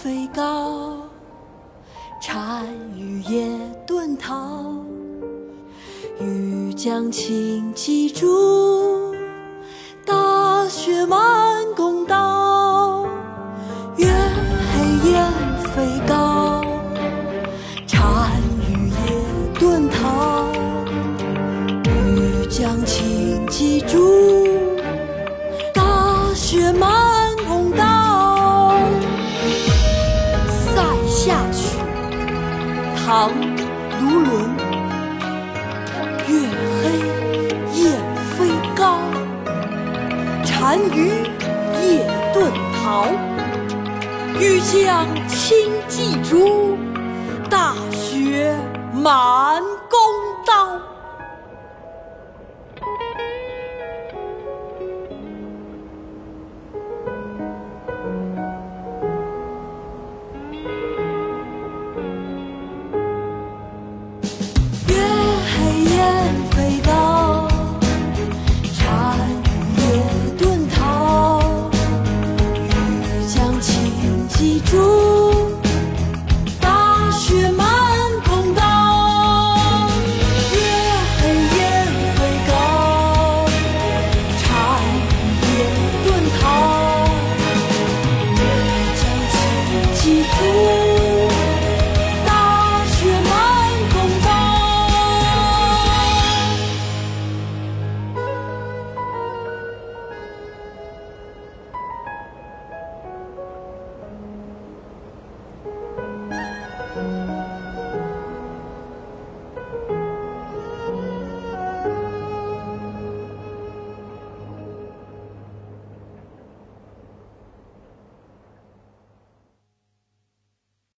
飞高，蝉于也遁逃。欲将轻骑逐，大雪满弓刀。月黑雁飞高，蝉于也遁逃。欲将轻骑逐，大雪满。下曲，唐·卢纶。月黑雁飞高，单于夜遁逃。欲将轻骑逐，大雪满弓刀